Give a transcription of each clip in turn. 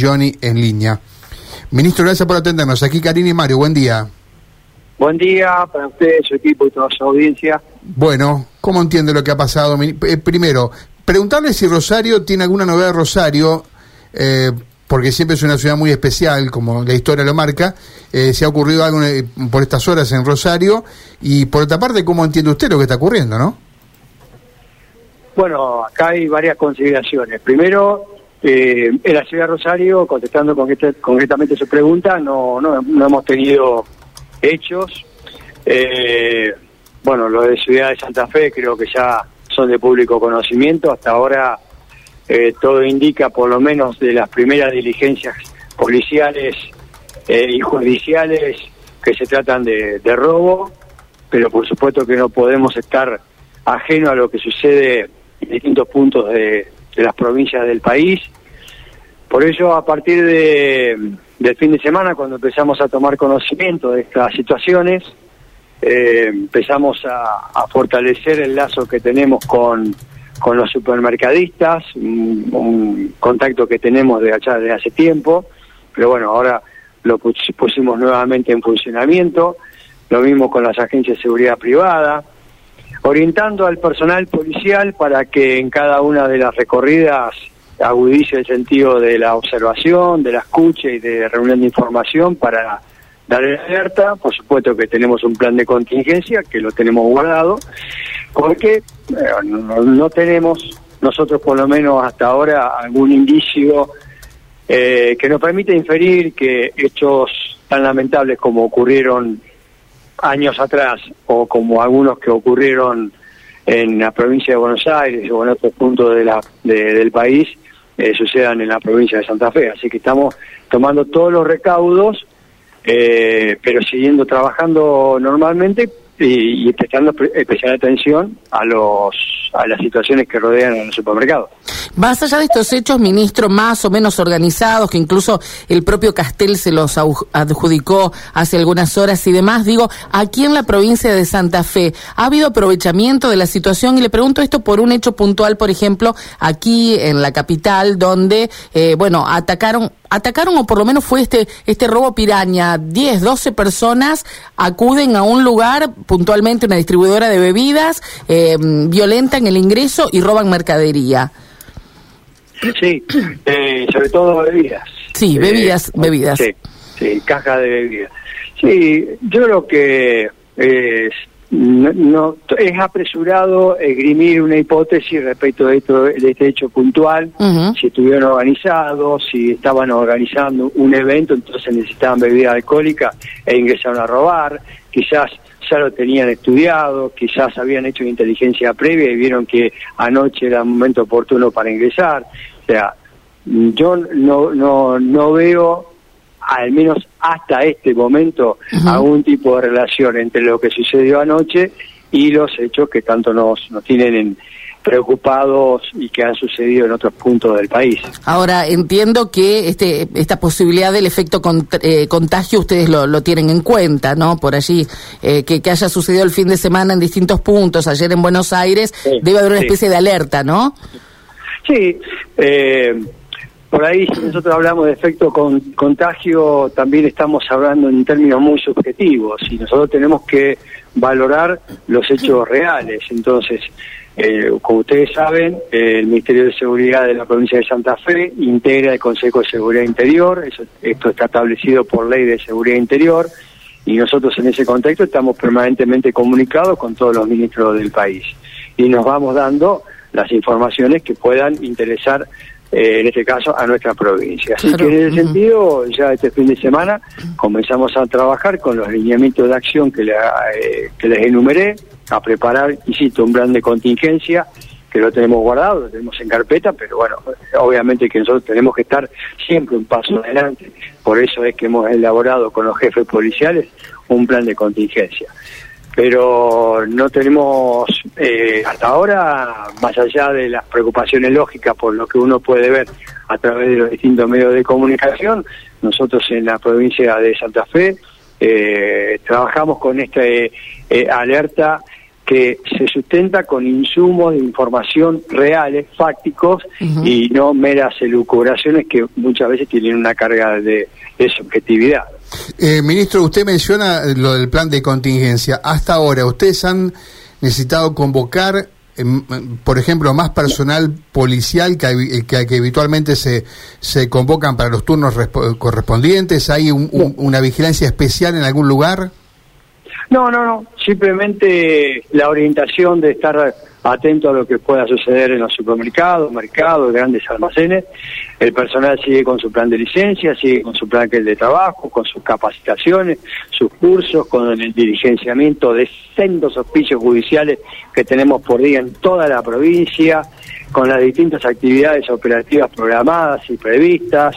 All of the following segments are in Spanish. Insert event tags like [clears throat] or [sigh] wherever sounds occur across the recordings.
Johnny en línea. Ministro, gracias por atendernos. Aquí Karina y Mario, buen día. Buen día para usted, su equipo y toda su audiencia. Bueno, ¿cómo entiende lo que ha pasado? Eh, primero, preguntarle si Rosario tiene alguna novedad de Rosario, eh, porque siempre es una ciudad muy especial, como la historia lo marca, eh, si ha ocurrido algo por estas horas en Rosario, y por otra parte, ¿cómo entiende usted lo que está ocurriendo, no? Bueno, acá hay varias consideraciones. Primero, eh, en la ciudad de Rosario, contestando concretamente su pregunta, no, no, hemos tenido hechos. Eh, bueno, lo de Ciudad de Santa Fe creo que ya son de público conocimiento. Hasta ahora eh, todo indica, por lo menos de las primeras diligencias policiales y judiciales, que se tratan de, robo, pero por supuesto que no podemos estar ajeno a lo que sucede en distintos puntos de, de las provincias del país. Por ello, a partir de, del fin de semana, cuando empezamos a tomar conocimiento de estas situaciones, eh, empezamos a, fortalecer el lazo que tenemos con, con los supermercadistas, un, contacto que tenemos de allá de hace tiempo, pero bueno, ahora lo pusimos nuevamente en funcionamiento, lo mismo con las agencias de seguridad privada, orientando al personal policial para que en cada una de las recorridas agudice el sentido de la observación, de la escucha y de reunión de información para dar alerta. Por supuesto que tenemos un plan de contingencia que lo tenemos guardado, porque eh, no, tenemos nosotros por lo menos hasta ahora algún indicio eh, que nos permite inferir que hechos tan lamentables como ocurrieron años atrás o como algunos que ocurrieron en la provincia de Buenos Aires o en otros puntos de la, del país eh, sucedan en la provincia de Santa Fe. Así que estamos tomando todos los recaudos, eh, pero siguiendo trabajando normalmente y, prestando especial atención a los a las situaciones que rodean el supermercado. Más allá de estos hechos, ministro, más o menos organizados, que incluso el propio Castel se los adjudicó hace algunas horas y demás, digo, aquí en la provincia de Santa Fe, ¿ha habido aprovechamiento de la situación? Y le pregunto esto por un hecho puntual, por ejemplo, aquí en la capital, donde, eh, bueno, atacaron atacaron o por lo menos fue este este robo piraña. 10, 12 personas acuden a un lugar, puntualmente una distribuidora de bebidas, eh, violentan el ingreso y roban mercadería. Sí, eh, sobre todo bebidas. Sí, bebidas, eh, bebidas. Sí, sí, caja de bebidas. Sí, yo creo que es no, es apresurado esgrimir una hipótesis respecto de, esto, de este hecho puntual, si estuvieron organizados, si estaban organizando un evento, entonces necesitaban bebida alcohólica e ingresaron a robar, quizás ya lo tenían estudiado, quizás habían hecho inteligencia previa y vieron que anoche era el momento oportuno para ingresar. O sea, yo no, no, no veo al menos hasta este momento, algún tipo de relación entre lo que sucedió anoche y los hechos que tanto nos, nos tienen preocupados y que han sucedido en otros puntos del país. Ahora, entiendo que este, esta posibilidad del efecto eh, contagio ustedes lo, tienen en cuenta, ¿no? Por allí, eh, que, haya sucedido el fin de semana en distintos puntos, ayer en Buenos Aires, debe haber una especie de alerta, ¿no? Sí, eh, por ahí, si nosotros hablamos de efecto con, contagio, también estamos hablando en términos muy subjetivos y nosotros tenemos que valorar los hechos reales. Entonces, eh, como ustedes saben, el Ministerio de Seguridad de la provincia de Santa Fe integra el Consejo de Seguridad Interior, esto está establecido por ley de seguridad interior. Y nosotros en ese contexto estamos permanentemente comunicados con todos los ministros del país. Y nos vamos dando las informaciones que puedan interesar eh, en este caso a nuestra provincia. Así que en ese sentido, ya este fin de semana comenzamos a trabajar con los lineamientos de acción que, eh, que les enumeré, a preparar, insisto, un plan de contingencia que lo tenemos guardado, lo tenemos en carpeta, pero bueno, obviamente que nosotros tenemos que estar siempre un paso adelante, por eso es que hemos elaborado con los jefes policiales un plan de contingencia pero no tenemos eh, hasta ahora, más allá de las preocupaciones lógicas por lo que uno puede ver a través de los distintos medios de comunicación, nosotros en la provincia de Santa Fe eh, trabajamos con esta eh, alerta que se sustenta con insumos de información reales, fácticos y no meras elucubraciones que muchas veces tienen una carga de, subjetividad. Eh, ministro, usted menciona lo del plan de contingencia. Hasta ahora, ¿ustedes han necesitado convocar, em, por ejemplo, más personal policial que, que, habitualmente se, se convocan para los turnos correspondientes? ¿Hay una vigilancia especial en algún lugar? No, no, no. Simplemente la orientación de estar atento a lo que pueda suceder en los supermercados, mercados, grandes almacenes. El personal sigue con su plan de licencia, sigue con su plan de trabajo, con sus capacitaciones, sus cursos, con el diligenciamiento de sendos oficios judiciales que tenemos por día en toda la provincia, con las distintas actividades operativas programadas y previstas.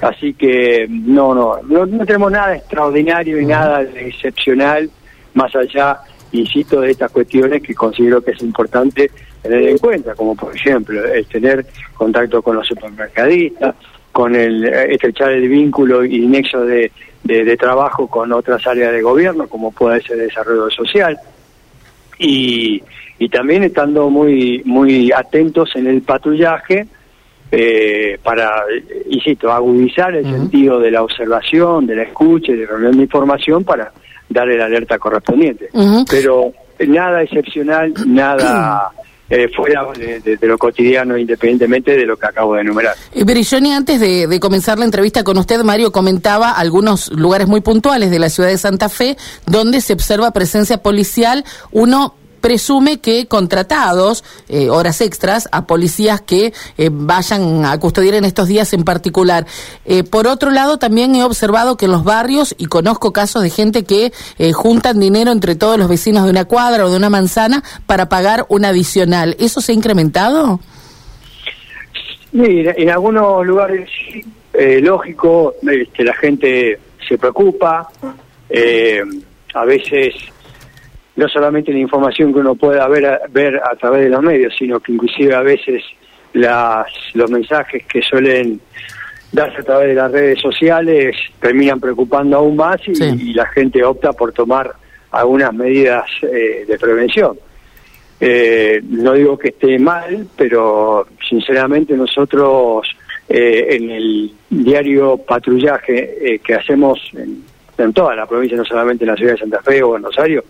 Así que no, no, no, no tenemos nada extraordinario y nada excepcional más allá, insisto, de estas cuestiones que considero que es importante tener en cuenta, como por ejemplo el tener contacto con los supermercadistas, con el estrechar el vínculo y nexo de, de, trabajo con otras áreas de gobierno, como puede ser el desarrollo social, y, y también estando muy, muy atentos en el patrullaje, eh, para, insisto, agudizar el sentido de la observación, de la escucha y de reunión de información para darle la alerta correspondiente. Pero nada excepcional, nada... [clears throat] Eh, fuera de, lo cotidiano, independientemente de lo que acabo de enumerar. Eh, Berilloni, antes de, de, comenzar la entrevista con usted, Mario comentaba algunos lugares muy puntuales de la ciudad de Santa Fe donde se observa presencia policial. Uno presume que contratados, eh, horas extras, a policías que eh, vayan a custodiar en estos días en particular. Eh, por otro lado, también he observado que en los barrios, y conozco casos de gente que juntan dinero entre todos los vecinos de una cuadra o de una manzana para pagar un adicional. ¿Eso se ha incrementado? Mira, en algunos lugares lógico, este, la gente se preocupa, a veces no solamente la información que uno pueda ver, ver a través de los medios, sino que inclusive a veces las, los mensajes que suelen darse a través de las redes sociales terminan preocupando aún más y, la gente opta por tomar algunas medidas eh, de prevención. Eh, no digo que esté mal, pero sinceramente nosotros eh, en el diario patrullaje que hacemos en, en, toda la provincia, no solamente en la ciudad de Santa Fe o en Rosario,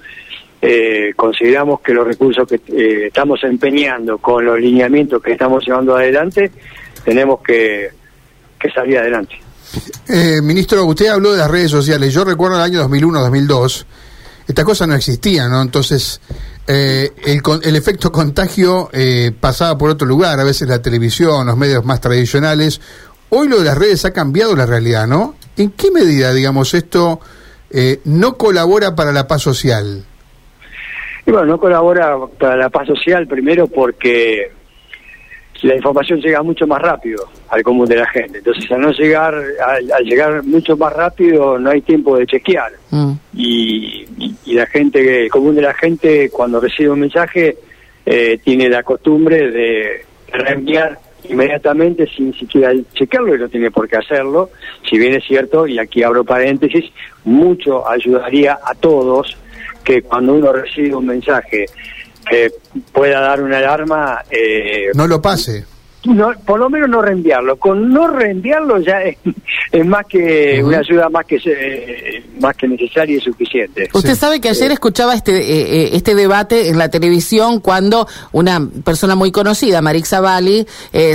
eh, consideramos que los recursos que eh, estamos empeñando con los lineamientos que estamos llevando adelante, tenemos que, salir adelante. Eh, ministro, usted habló de las redes sociales. Yo recuerdo el año 2001-2002, esta cosa no existía, ¿no? Entonces, el, el, efecto contagio pasaba por otro lugar, a veces la televisión, los medios más tradicionales. Hoy lo de las redes ha cambiado la realidad, ¿no? ¿En qué medida, digamos, esto no colabora para la paz social? Y bueno, no colabora para la paz social primero porque la información llega mucho más rápido al común de la gente. Entonces, al no llegar, al, llegar mucho más rápido, no hay tiempo de chequear. Mm. Y, la gente, el común de la gente, cuando recibe un mensaje, eh, tiene la costumbre de reenviar inmediatamente sin siquiera chequearlo y no tiene por qué hacerlo. Si bien es cierto, y aquí abro paréntesis, mucho ayudaría a todos que cuando uno recibe un mensaje que pueda dar una alarma... Eh, no lo pase no, por lo menos no reenviarlo. Con no reenviarlo ya es, más que una ayuda más que eh, más que necesaria y suficiente. Usted sabe que ayer escuchaba este eh, eh, este debate en la televisión cuando una persona muy conocida, Marix Bali,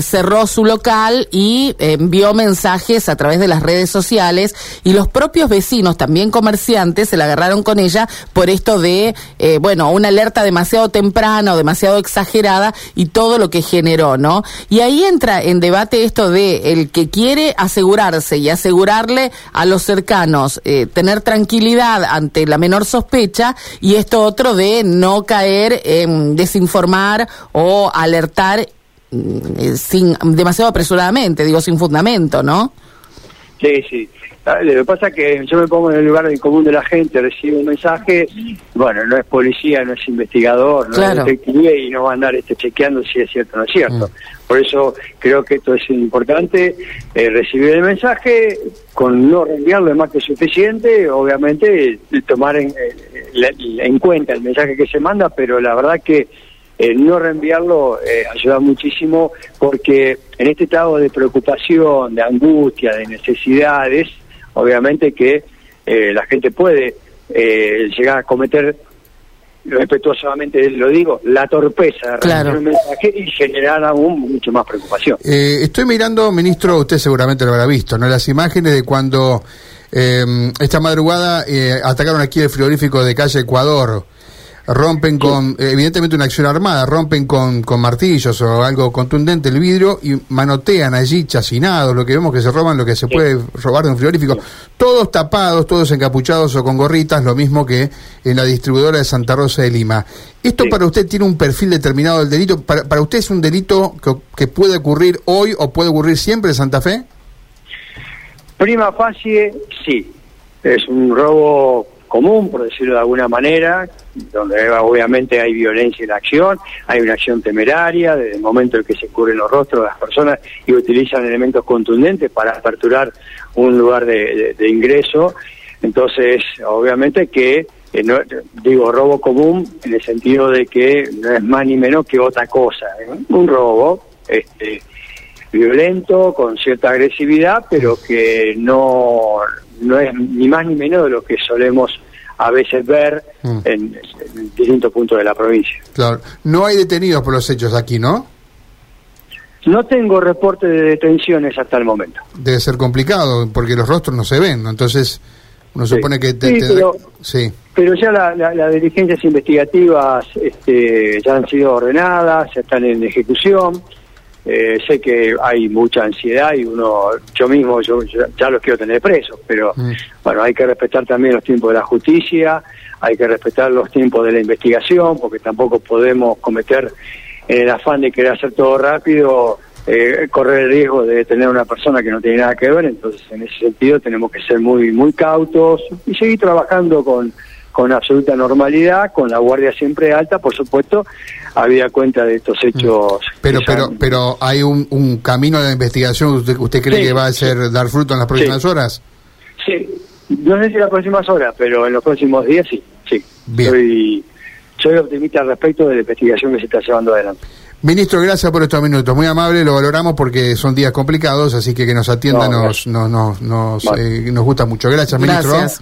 cerró su local y envió mensajes a través de las redes sociales y los propios vecinos, también comerciantes, se la agarraron con ella por esto de, bueno, una alerta demasiado temprana o demasiado exagerada y todo lo que generó, ¿no? Y y ahí entra en debate esto de el que quiere asegurarse y asegurarle a los cercanos eh, tener tranquilidad ante la menor sospecha y esto otro de no caer en desinformar o alertar mm, sin demasiado apresuradamente, digo sin fundamento, ¿no? Sí, sí. Ah, Lo que pasa es que yo me pongo en el lugar del común de la gente, recibe un mensaje, bueno, no es policía, no es investigador, no Claro. es detective y no va a andar este, chequeando si es cierto o no es cierto. Por eso creo que esto es importante, eh, recibir el mensaje, con no reenviarlo es más que suficiente, obviamente tomar en, eh, en cuenta el mensaje que se manda, pero la verdad que eh, no reenviarlo eh, ayuda muchísimo porque en este estado de preocupación, de angustia, de necesidades, obviamente que la gente puede llegar a cometer, respetuosamente lo digo, la torpeza de Claro. un mensaje y generar aún mucho más preocupación. Eh, estoy mirando, ministro, usted seguramente lo habrá visto, ¿no? Las imágenes de cuando eh, esta madrugada eh, atacaron aquí el frigorífico de calle Ecuador. Rompen con, evidentemente una acción armada, rompen con, con martillos o algo contundente el vidrio y manotean allí chacinados, lo que vemos que se roban lo que se puede robar de un frigorífico. Todos tapados, todos encapuchados o con gorritas, lo mismo que en la distribuidora de Santa Rosa de Lima. ¿Esto para usted tiene un perfil determinado del delito? ¿Para, para usted es un delito que, que puede ocurrir hoy o puede ocurrir siempre en Santa Fe? Prima facie, sí. Es un robo común, por decirlo de alguna manera, donde obviamente hay violencia en acción, hay una acción temeraria, desde el momento en que se cubren los rostros de las personas y utilizan elementos contundentes para aperturar un lugar de ingreso. Entonces, obviamente que, eh, no- digo, robo común en el sentido de que no es más ni menos que otra cosa. ¿eh? Un robo, este, violento, con cierta agresividad, pero que no, no es ni más ni menos de lo que solemos a veces ver Mm. en, en distintos puntos de la provincia. Claro. No hay detenidos por los hechos aquí, ¿no? No tengo reporte de detenciones hasta el momento. Debe ser complicado porque los rostros no se ven, ¿no? Entonces uno Sí. supone que... te- Sí, pero- sí. Pero ya la- la- las diligencias investigativas este, ya han sido ordenadas, ya están en ejecución. Eh, sé que hay mucha ansiedad y uno, yo mismo, yo, yo ya los quiero tener presos, pero Mm. bueno, hay que respetar también los tiempos de la justicia, hay que respetar los tiempos de la investigación, porque tampoco podemos cometer en el afán de querer hacer todo rápido, eh, correr el riesgo de tener una persona que no tiene nada que ver, entonces en ese sentido tenemos que ser muy, muy cautos y seguir trabajando con, con absoluta normalidad, con la guardia siempre alta, por supuesto, habida cuenta de estos hechos. Pero, pero, pero hay un, un camino de investigación. ¿Usted, usted cree Sí, que va a ser dar fruto en las próximas Sí. horas? Sí, no sé si las próximas horas, pero en los próximos días sí, sí. Bien. Soy, soy optimista al respecto de la investigación que se está llevando adelante. Ministro, gracias por estos minutos. Muy amable, lo valoramos porque son días complicados, así que que nos atienda No, nos, nos, nos, nos, Vale. eh, nos gusta mucho. Gracias, ministro. Gracias.